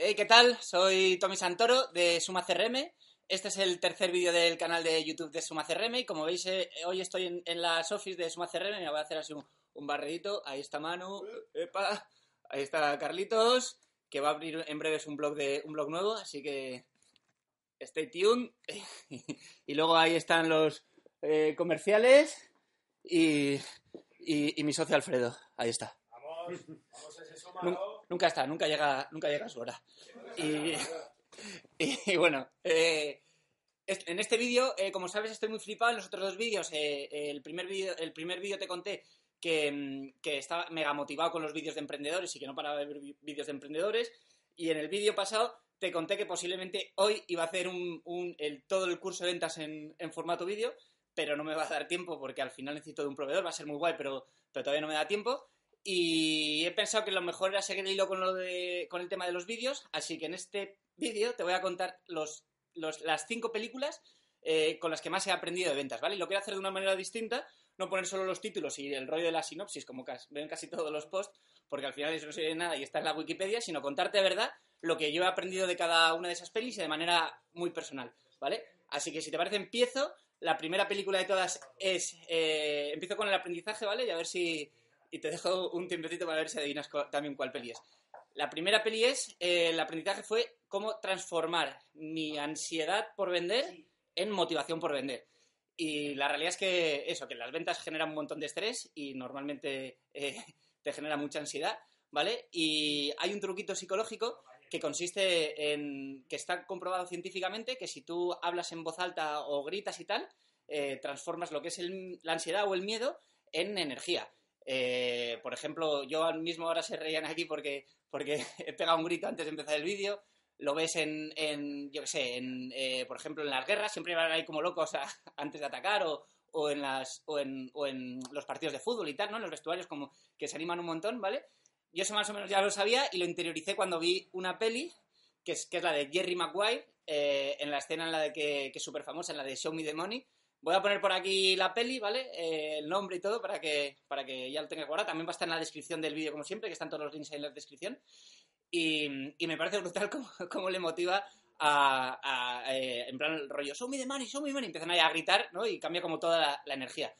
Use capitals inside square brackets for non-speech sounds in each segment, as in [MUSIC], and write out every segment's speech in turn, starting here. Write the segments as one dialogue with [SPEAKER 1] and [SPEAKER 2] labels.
[SPEAKER 1] Hey, ¿qué tal? Soy Tommy Santoro de Suma CRM. Este es el tercer vídeo del canal de YouTube de Suma CRM y como veis, eh, hoy estoy en, en, las office de Suma CRM. Me voy a hacer así un, barredito. Ahí está Manu. Epa. Ahí está Carlitos, que va a abrir en breves un blog, de, un blog nuevo, así que stay tuned. [LAUGHS] y luego ahí están los eh, comerciales y, y, mi socio Alfredo. Ahí está.
[SPEAKER 2] Vamos, vamos a.
[SPEAKER 1] Nunca está, nunca llega, nunca llega a su hora. Y, [LAUGHS] y, bueno, eh, en este vídeo, eh, como sabes, estoy muy flipado. En los otros dos vídeos, eh, el primer vídeo el primer vídeo te conté que, mm, que estaba mega motivado con los vídeos de emprendedores y que no paraba de ver vídeos de emprendedores. Y en el vídeo pasado te conté que posiblemente hoy iba a hacer un, un- el, todo el curso de ventas en, en formato vídeo, pero no me va a dar tiempo porque al final necesito de un proveedor. Va a ser muy guay, pero, pero todavía no me da tiempo. Y he pensado que lo mejor era seguir el hilo con, lo de, con el tema de los vídeos, así que en este vídeo te voy a contar los, los- las cinco películas eh, con las que más he aprendido de ventas, ¿vale? Y lo quiero hacer de una manera distinta, no poner solo los títulos y el rollo de la sinopsis, como cas- ven casi todos los posts, porque al final eso no sirve de nada y está en la Wikipedia, sino contarte verdad lo que yo he aprendido de cada una de esas pelis y de manera muy personal, ¿vale? Así que si te parece empiezo. La primera película de todas es... eh, empiezo con el aprendizaje, ¿vale? Y a ver si... Y te dejo un tiempecito para ver si adivinas también cuál peli es. La primera peli es... eh, el aprendizaje fue cómo transformar mi ansiedad por vender en motivación por vender. Y la realidad es que eso, que las ventas generan un montón de estrés y normalmente eh, [LAUGHS] te genera mucha ansiedad, ¿vale? Y hay un truquito psicológico que consiste en que está comprobado científicamente que si tú hablas en voz alta o gritas y tal, eh, transformas lo que es el- la ansiedad o el miedo en energía. Eh, por ejemplo, yo mismo ahora se reían aquí porque, porque [LAUGHS] he pegado un grito antes de empezar el vídeo. Lo ves en, en yo qué sé, en, eh, por ejemplo, en las guerras, siempre van ahí como locos [LAUGHS] antes de atacar o, o en las, o, en, o en los partidos de fútbol y tal, ¿no? En los vestuarios como que se animan un montón, ¿vale? Yo eso más o menos ya lo sabía y lo interioricé cuando vi una peli, que es, que es la de Jerry Maguire, eh, en la escena en la de que, que es súper famosa, en la de Show Me the Money. Voy a poner por aquí la peli, ¿vale? Eh, el nombre y todo para que, para que ya lo tengas guardado. También va a estar en la descripción del vídeo, como siempre, que están todos los links en la descripción. Y, y me parece brutal [LAUGHS] cómo, cómo le motiva a, a, eh, en plan el rollo, show me the money, show me the money, empiezan ahí a gritar, ¿no? Y cambia como toda la, la energía.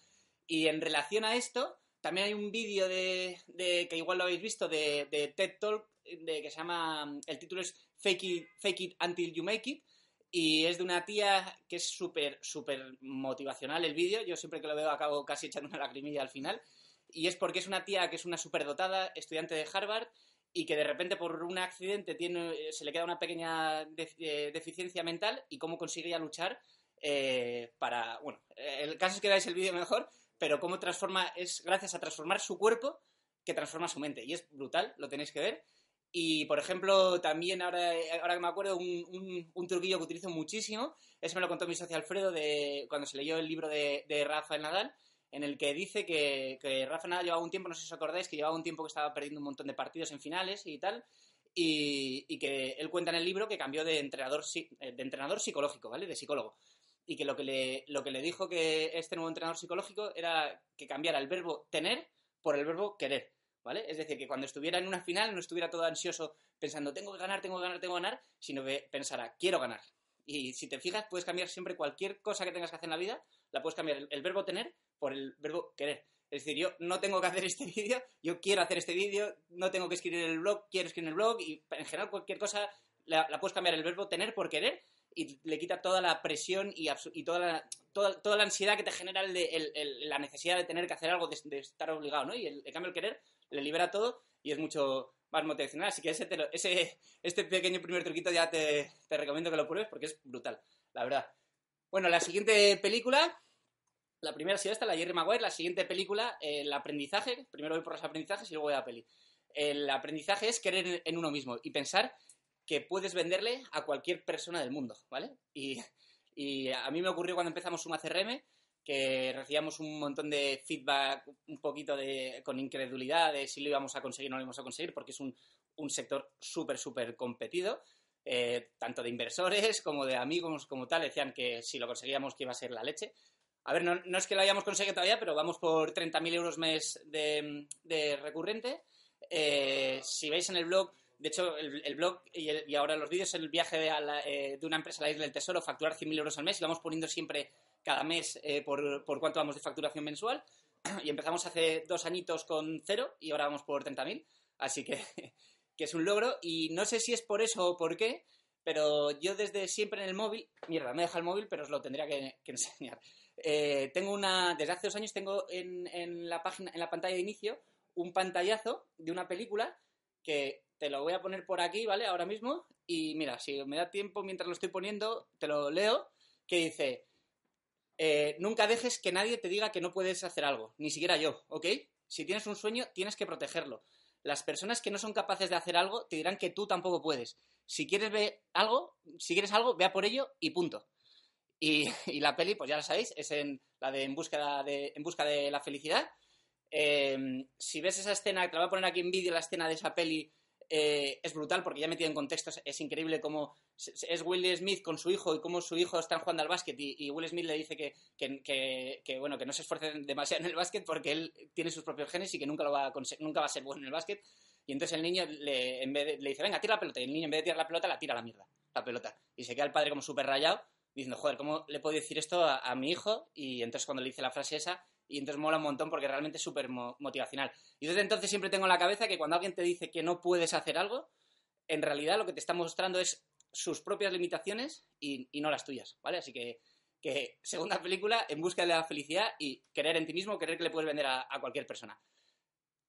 [SPEAKER 1] Y en relación a esto, también hay un vídeo de, de- que igual lo habéis visto, de, de TED Talk, de, que se llama, el título es Fake It, Fake It Until You Make It, y es de una tía que es súper, súper motivacional el vídeo, yo siempre que lo veo acabo casi echando una lagrimilla al final, y es porque es una tía que es una superdotada, estudiante de Harvard, y que de repente por un accidente eh, se le queda una pequeña eh, deficiencia mental y cómo consigue ya luchar eh, para... Bueno, el caso es que veáis el vídeo mejor, pero cómo transforma, es gracias a transformar su cuerpo que transforma su mente. Y es brutal, lo tenéis que ver. Y, por ejemplo, también ahora, ahora que me acuerdo, un, un- truquillo que utilizo muchísimo, eso me lo contó mi socio Alfredo de, cuando se leyó el libro de, de Rafael Nadal, en el que dice que, que Rafa Nadal llevaba un tiempo, no sé si os acordáis, que llevaba un tiempo que estaba perdiendo un montón de partidos en finales y tal, y, y que él cuenta en el libro que cambió de entrenador, eh, de entrenador psicológico, ¿vale? De psicólogo. Y que lo que, le, lo que le dijo que este nuevo entrenador psicológico era que cambiara el verbo tener por el verbo querer, ¿vale? Es decir, que cuando estuviera en una final no estuviera todo ansioso pensando tengo que ganar, tengo que ganar, tengo que ganar, sino que pensara quiero ganar. Y si te fijas, puedes cambiar siempre cualquier cosa que tengas que hacer en la vida, la puedes cambiar el, el verbo tener por el verbo querer. Es decir, yo no tengo que hacer este [LAUGHS] vídeo, yo quiero hacer este vídeo, no tengo que escribir el blog, quiero escribir el blog y en general cualquier cosa la, la puedes cambiar el verbo tener por querer y le quita toda la presión y, y toda, la, toda, toda la ansiedad que te genera el de- el- el- la necesidad de tener que hacer algo, de, de estar obligado, ¿no? Y el, cambio el querer le libera todo y es mucho más motivacional. Así que ese, te lo- ese este pequeño primer truquito ya te, te recomiendo que lo pruebes porque es brutal, la verdad. Bueno, la siguiente película, la primera ha sido esta, la Jerry Maguire, la siguiente película, el aprendizaje, primero voy por los aprendizajes y luego voy a la peli. El aprendizaje es creer en- uno mismo y pensar que puedes venderle a cualquier persona del mundo, ¿vale? Y, y a mí me ocurrió cuando empezamos Suma CRM que recibíamos un montón de feedback un poquito de, con incredulidad de si lo íbamos a conseguir o no lo íbamos a conseguir, porque es un, un sector súper, súper competido, eh, tanto de inversores [LAUGHS] como de amigos como tal, decían que si lo conseguíamos que iba a ser la leche. A ver, no, no es que lo hayamos conseguido todavía, pero vamos por 30.000 euros mes de, de recurrente. Eh, si veis en el blog, de hecho, el, el blog y, el- y ahora los vídeos, el viaje de, a la- eh, de una empresa a la isla del tesoro, facturar 100.000 euros al mes, y vamos poniendo siempre cada mes eh, por, por cuánto vamos de facturación mensual. [CLEARS THROAT] Y empezamos hace dos añitos con cero y ahora vamos por 30.000. Así que, [LAUGHS] que es un logro. Y no sé si es por eso o por qué, pero yo desde siempre en el móvil, mierda, me deja el móvil, pero os lo tendría que, [LAUGHS] enseñar. Eh, tengo una, desde hace dos años tengo en, en la página, en la pantalla de inicio, un pantallazo de una película que te lo voy a poner por aquí, ¿vale? Ahora mismo. Y mira, si me da tiempo mientras lo estoy poniendo, te lo leo, que dice, eh, nunca dejes que nadie te diga que no puedes hacer algo, ni siquiera yo, ¿ok? Si tienes un sueño, tienes que protegerlo. Las personas que no son capaces de hacer algo te dirán que tú tampoco puedes. Si quieres ver algo, si quieres algo, vea por ello y punto. [LAUGHS] Y, la peli, pues ya la sabéis, es en la de En busca de, en busca de la felicidad. Eh, si ves esa escena, te la voy a poner aquí en vídeo, la escena de esa peli, eh, es brutal porque ya metido en contexto es, increíble cómo es Will Smith con su hijo y cómo su hijo está jugando al básquet y, y Will Smith le dice que, que, bueno, que no se esfuerce demasiado en el básquet porque él tiene sus propios genes y que nunca, lo va, a nunca va a ser bueno en el básquet. Y entonces el niño le, en vez de- le dice, venga, tira la pelota. Y el niño en vez de tirar la pelota, la tira la mierda, la pelota. Y se queda el padre como súper rayado diciendo, joder, ¿cómo le puedo decir esto a, a mi hijo? Y entonces cuando le dice la frase esa, y entonces mola un montón porque realmente es súper mo- motivacional. Y desde entonces siempre tengo en la cabeza que cuando alguien te dice que no puedes hacer algo, en realidad lo que te está mostrando es sus propias limitaciones y, no las tuyas, ¿vale? Así que, que segunda película, en busca de la felicidad y creer en ti mismo, creer que le puedes vender a, cualquier persona.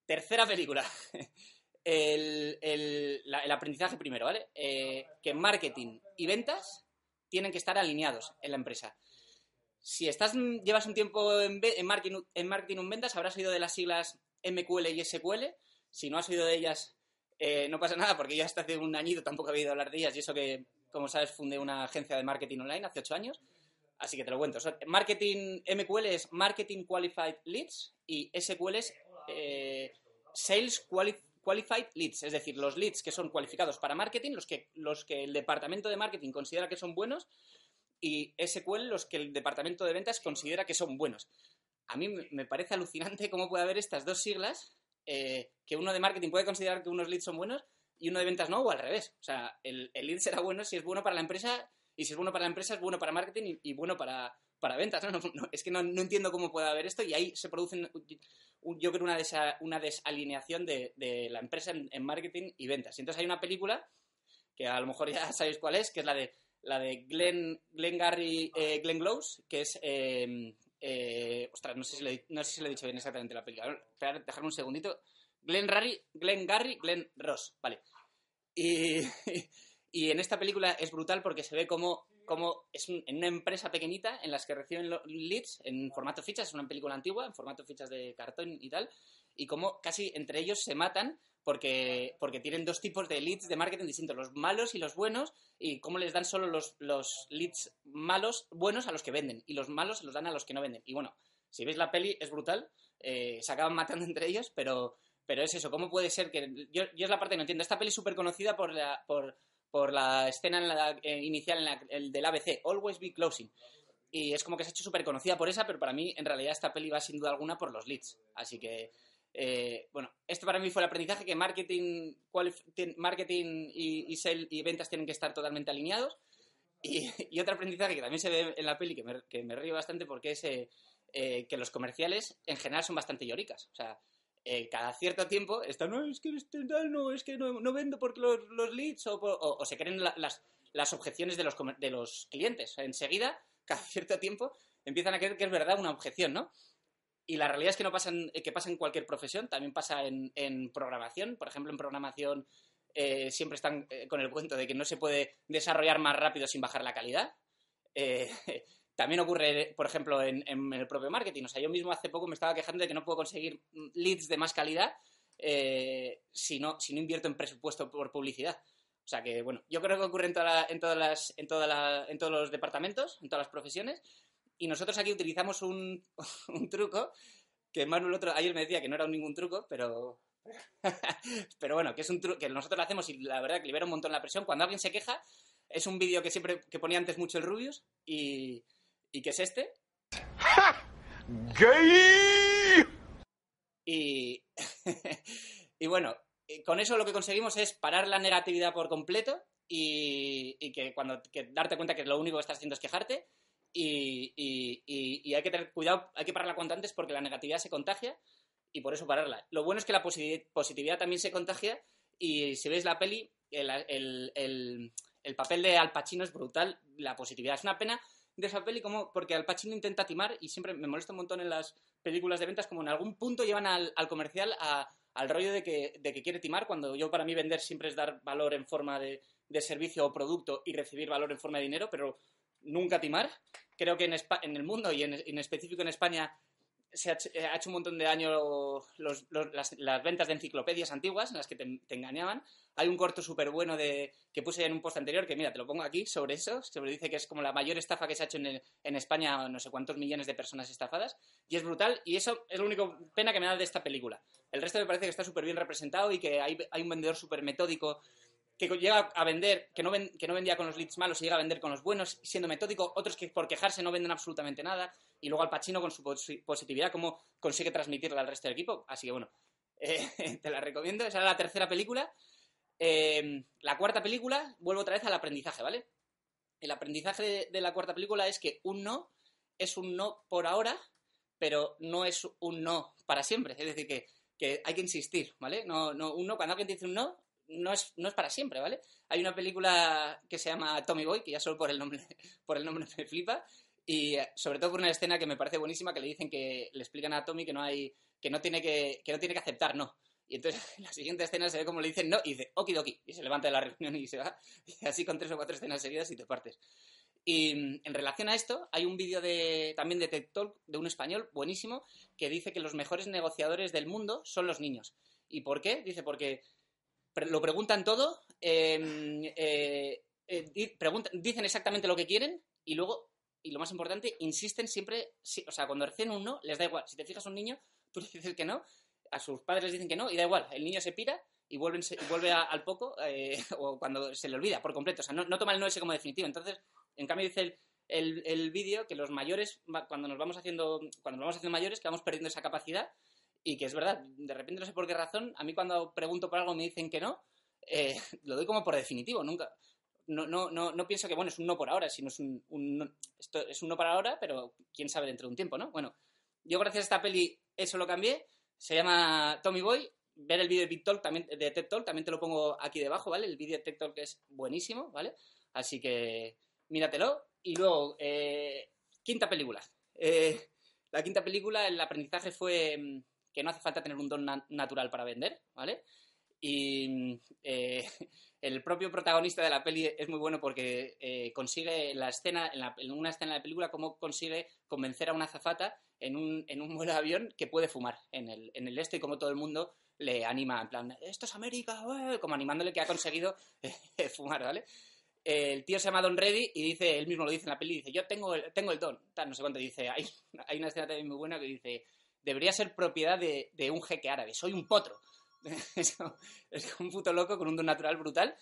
[SPEAKER 1] Tercera película, [LAUGHS] el, el- el aprendizaje primero, ¿vale? Eh, que marketing y ventas tienen que estar alineados en la empresa. Si estás, llevas un tiempo en, en marketing, en marketing en ventas, habrás oído de las siglas MQL y SQL. Si no has oído de ellas, eh, no pasa nada porque ya hasta hace un añito tampoco he oído hablar de ellas y eso que, como sabes, fundé una agencia de marketing online hace ocho años. Así que te lo cuento. O sea, marketing MQL es Marketing Qualified Leads y SQL es eh, Sales Quali- Qualified Leads, es decir, los leads que son cualificados para marketing, los que, los que el departamento de marketing considera que son buenos y SQL los que el departamento de ventas considera que son buenos. A mí me parece alucinante cómo puede haber estas dos siglas, eh, que uno de marketing puede considerar que unos leads son buenos y uno de ventas no, o al revés. O sea, el, el lead será bueno si es bueno para la empresa y si es bueno para la empresa es bueno para marketing y, y bueno para, para ventas. ¿no? No, [LAUGHS] no, es que no, entiendo cómo puede haber esto y ahí se produce, yo creo, una, desa- una desalineación de, de la empresa en, en marketing y ventas. Y entonces hay una película que a lo mejor ya [LAUGHS] sabéis cuál es, que es la de la de Glenn, Glenn Gary, eh, Glenn Close, que es... eh, eh, ostras, no sé, si si lo he dicho bien exactamente la película. Esperad, un segundito. Glenn, Rary, Glenn Gary, Glenn Ross, vale. Y, [LAUGHS] y en esta película es brutal porque se ve como, como es un- en una empresa pequeñita en las que reciben leads en formato fichas, es una película antigua, en formato fichas de cartón y tal, y como casi entre ellos se matan porque, porque tienen dos tipos de leads de marketing distintos, los malos y los buenos, y cómo les dan solo los, los leads malos, buenos a los que venden, y los malos se los dan a los que no venden. Y bueno, si veis la peli es brutal, eh, se acaban matando entre ellos, pero, pero es eso, ¿cómo puede ser que... Yo, yo es la parte que no entiendo. Esta peli es súper conocida por la, por, por la escena en la- eh, inicial en la- el del ABC, Always Be Closing. Y es como que se ha hecho súper conocida por esa, pero para mí en realidad esta peli va sin duda alguna por los leads. Así que, eh, bueno, esto para mí fue el aprendizaje que marketing, marketing y, y, sale- y ventas tienen que estar totalmente alineados. Y, y otro aprendizaje que también se ve en la peli, que me, que me río bastante porque es eh, eh, que los comerciales en general son bastante lloricas. O sea, eh, cada cierto tiempo está, no, es que este no, es que no, no vendo porque los, los leads o, o- o se creen la- las, las objeciones de los, de los clientes. Enseguida, [LAUGHS] cada cierto tiempo, empiezan a creer que es verdad una objeción, ¿no? Y la realidad es que no pasa en, que pasa en cualquier profesión, también pasa en, en programación. Por ejemplo, en programación eh, siempre están eh, con el cuento de que no se puede desarrollar más rápido sin bajar la calidad. Eh, [LAUGHS] también ocurre, por ejemplo, en, en el propio marketing. O sea, yo mismo hace poco me estaba quejando de que no puedo conseguir leads de más calidad eh, si, no, si no invierto en presupuesto por publicidad. O sea que, bueno, yo creo que ocurre en, toda la- en, todas las, en, toda la- en todos los departamentos, en todas las profesiones. Y nosotros aquí utilizamos un, [LAUGHS] un truco que Manuel otro ayer me decía que no era ningún truco, pero [LAUGHS] pero bueno, que es un truco que nosotros lo hacemos y la verdad que libera un montón la presión. Cuando alguien se queja, es un vídeo que siempre que ponía antes mucho el Rubius y, y que es este.
[SPEAKER 3] Gay. [LAUGHS]
[SPEAKER 1] Y, y bueno, eh, con eso lo que conseguimos es parar la negatividad por completo y, y que cuando que darte cuenta que lo único que estás haciendo es quejarte y, hay que tener cuidado, hay que pararla cuanto antes porque la negatividad se contagia y por eso pararla. Lo bueno es que la posi- positividad también se contagia y si veis la peli, el, el- el- el papel de Al Pacino es brutal, la positividad. Es una pena de esa peli como porque Al Pacino intenta timar y siempre me molesta un montón en las películas de ventas como en algún punto llevan al, al comercial al rollo de que, de que quiere timar cuando yo para mí vender siempre es dar valor en forma de, de servicio o producto y recibir valor en forma de dinero, pero nunca timar. Creo que en, el mundo y en, en específico en España se ha hecho, un montón de daño las, ventas de enciclopedias antiguas en las que te, engañaban. Hay un corto súper bueno de, que puse en un post anterior, que mira, te lo pongo aquí, sobre eso. Sobre dice que es como la mayor estafa que se ha hecho en, el- en España, no sé cuántos millones de personas estafadas. Y es brutal, y eso es lo único pena que me da de esta película. El resto me parece que está súper bien representado y que hay, hay un vendedor súper metódico que llega a vender, que no, que no vendía con los leads malos y llega a vender con los buenos, siendo metódico, otros que por quejarse no venden absolutamente nada, y luego al Pacino con su posi- positividad, cómo consigue transmitirla al resto del equipo. Así que bueno, [LAUGHS] eh, te la recomiendo. Esa era la tercera película. Eh, la cuarta película, vuelvo otra vez al aprendizaje, ¿vale? El aprendizaje de, la cuarta película es que un no es un no por ahora, pero no es un no para siempre. Es decir, que, que hay que insistir, ¿vale? No, no, un no, cuando alguien dice un no, no es, no es para siempre, ¿vale? Hay una película que se llama Tommy Boy, que ya solo por el nombre, [LAUGHS] por el nombre me flipa, y eh, sobre todo por una escena que me parece buenísima, que le dicen que le explican a Tommy que no hay, que no tiene que, que no tiene que aceptar no. Y entonces [LAUGHS] en la siguiente escena se ve como le dicen no y dice okidoki y se levanta de la reunión y se va. [LAUGHS] Así con tres o cuatro escenas seguidas y te partes. Y mm, en relación a esto, hay un vídeo de, también de TED Talk de un español buenísimo que dice que los mejores negociadores del mundo son los niños. ¿Y por qué? Dice porque lo preguntan todo, eh, eh, eh, preguntan- dicen exactamente lo que quieren y luego, y lo más importante, insisten siempre, sí, o sea, cuando reciben un no, les da igual. Si te fijas un niño, [LAUGHS] tú le dices que no, a sus padres les dicen que no y da igual, el niño se pira y vuelve, vuelve a- al poco eh, [LAUGHS] o cuando se le olvida por completo, o sea, no, toma el no ese como definitivo. Entonces, en cambio dice el, el, el vídeo que los mayores, cuando nos vamos haciendo, cuando nos vamos haciendo mayores, que vamos perdiendo esa capacidad y que es verdad, de repente no sé por qué razón, a mí cuando pregunto por algo me dicen que no, eh, [LAUGHS] lo doy como por definitivo, nunca. No, no, no, no pienso que, bueno, es un no por ahora, sino es un, un no- esto es un no para ahora, pero quién sabe dentro de un tiempo, ¿no? Bueno, yo gracias a esta peli eso lo cambié, se llama Tommy Boy, ver el vídeo de, Big Talk también, de TED Talk también te lo pongo aquí debajo, ¿vale? El vídeo de TED Talk es buenísimo, ¿vale? Así que míratelo. Y luego, eh, quinta película. Eh, la quinta película, el aprendizaje fue mm, que no hace falta tener un don na- natural para vender, ¿vale? Y eh, [LAUGHS] el propio protagonista de la peli es muy bueno porque eh, consigue la escena, en, la- una escena de la película, cómo consigue convencer a una azafata en un, en un vuelo de avión que puede fumar en el, en el este y como todo el mundo le anima, en plan, esto es América, ¡eh!", como animándole que ha conseguido [LAUGHS] fumar, ¿vale? El tío se llama Don Reddy y dice, él mismo lo dice en la peli, dice, yo tengo el, tengo el don, tal, no sé cuánto, dice, hay, hay una escena también muy buena que dice, debería ser propiedad de, de un jeque árabe, soy un potro. [LAUGHS] Es un puto loco con un don natural brutal,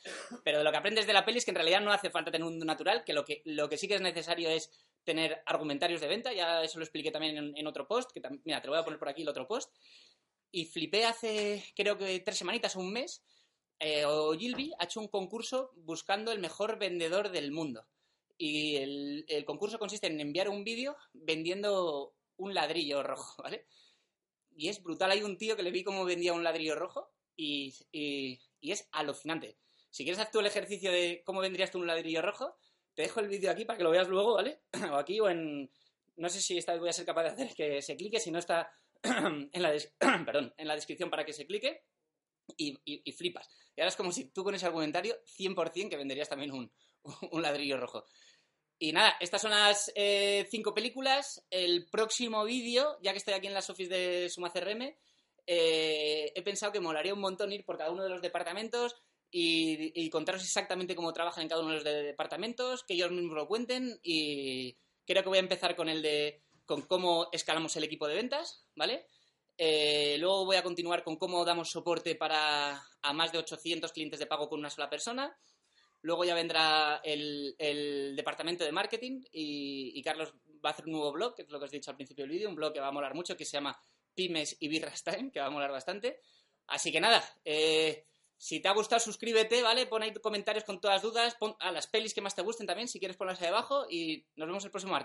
[SPEAKER 1] pero lo que aprendes de la peli es que en realidad no hace falta tener un don natural, que lo que, lo que sí que es necesario es tener argumentarios de venta, ya eso lo expliqué también en, otro post, que mira, te lo voy a poner por aquí el otro post, y flipé hace creo que tres semanitas o un mes, eh, Ogilvy ha hecho un concurso buscando el mejor vendedor del mundo. Y el, el concurso consiste en enviar un vídeo vendiendo un ladrillo rojo, [LAUGHS] ¿vale? Y es brutal. Hay un tío que le vi cómo vendía un ladrillo rojo y, y- es alucinante. Si quieres hacer tú el ejercicio de cómo vendrías tú un ladrillo rojo, te dejo el vídeo aquí para que lo veas luego, ¿vale? [CLEARS THROAT] o aquí o en... No sé si esta vez voy a ser capaz de hacer que se clique, si no está [CLEARS THROAT] en la, [CLEARS THROAT] perdón, en la descripción para que se clique y, y- y flipas. Y ahora es como si tú con ese argumentario 100% que venderías también un, [LAUGHS] un ladrillo rojo. Y nada, estas son las eh, cinco películas. El próximo vídeo, ya que estoy aquí en las office de Suma CRM, eh, he pensado que molaría un montón ir por cada uno de los departamentos y, contaros exactamente cómo trabajan en cada uno de los de- departamentos, que ellos mismos lo cuenten y creo que voy a empezar con el de cómo escalamos el equipo de ventas, ¿vale? Eh, luego voy a continuar con cómo damos soporte para a más de 800 clientes de pago con una sola persona. Luego ya vendrá el, departamento de marketing y, y Carlos va a hacer un nuevo blog, que es lo que os he dicho al principio del vídeo, un blog que va a molar mucho, que se llama Pymes y Birras Time, que va a molar bastante. Así que nada, eh, si te ha gustado, suscríbete, ¿vale? Pon ahí comentarios con todas las dudas, pon a las pelis que más te gusten también, si quieres ponlas ahí abajo, y nos vemos el próximo martes.